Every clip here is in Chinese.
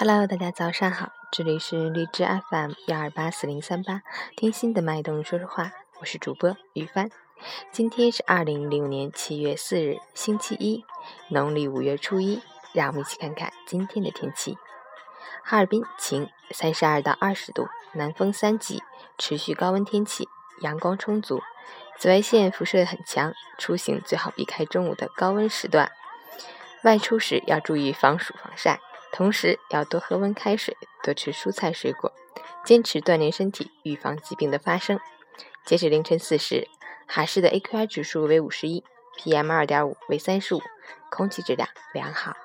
Hello，大家早上好，这里是荔枝 FM 幺二八四零三八，听心的脉动说说话，我是主播于帆。今天是二零零五年七月四日，星期一，农历五月初一。让我们一起看看今天的天气。哈尔滨晴，三十二到二十度，南风三级，持续高温天气，阳光充足，紫外线辐射很强，出行最好避开中午的高温时段，外出时要注意防暑防晒。同时要多喝温开水，多吃蔬菜水果，坚持锻炼身体，预防疾病的发生。截止凌晨四时，哈市的 AQI 指数为五十一，PM 二点五为三十五，空气质量良好。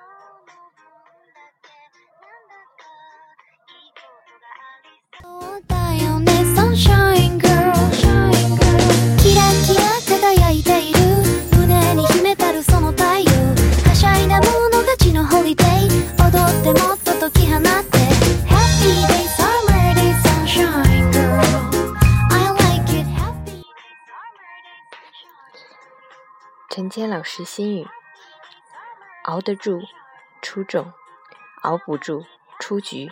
陈坚老师心语：熬得住，出众；熬不住，出局。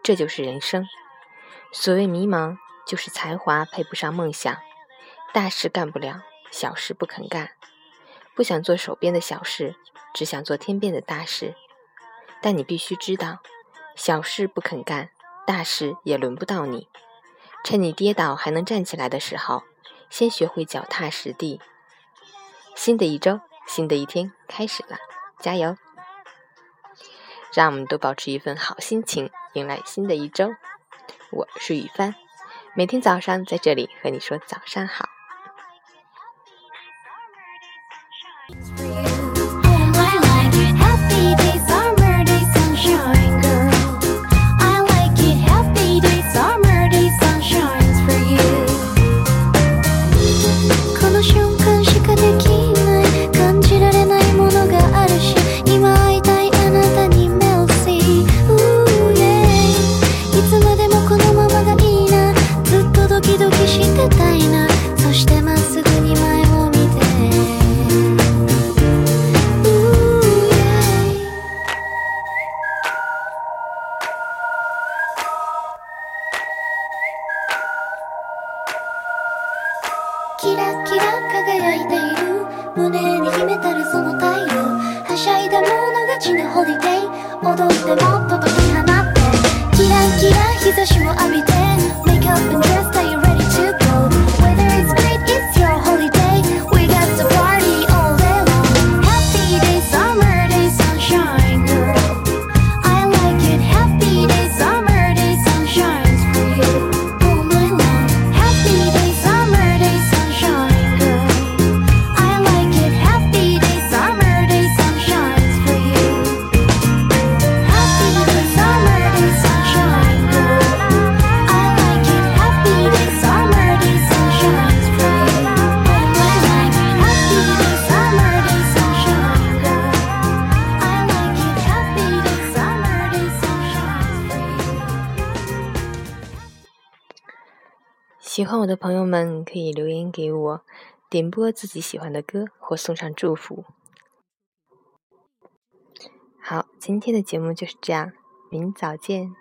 这就是人生。所谓迷茫，就是才华配不上梦想，大事干不了，小事不肯干，不想做手边的小事，只想做天边的大事。但你必须知道，小事不肯干，大事也轮不到你。趁你跌倒还能站起来的时候，先学会脚踏实地。新的一周，新的一天开始了，加油！让我们都保持一份好心情，迎来新的一周。我是雨帆，每天早上在这里和你说早上好。輝いている胸に秘めたるその太陽。はしゃいだ者勝ちなホリデー踊ってもっと解き放って。キラキラ日差しを浴びて。Make up and dress that you're ready 喜欢我的朋友们可以留言给我，点播自己喜欢的歌或送上祝福。好，今天的节目就是这样，明早见。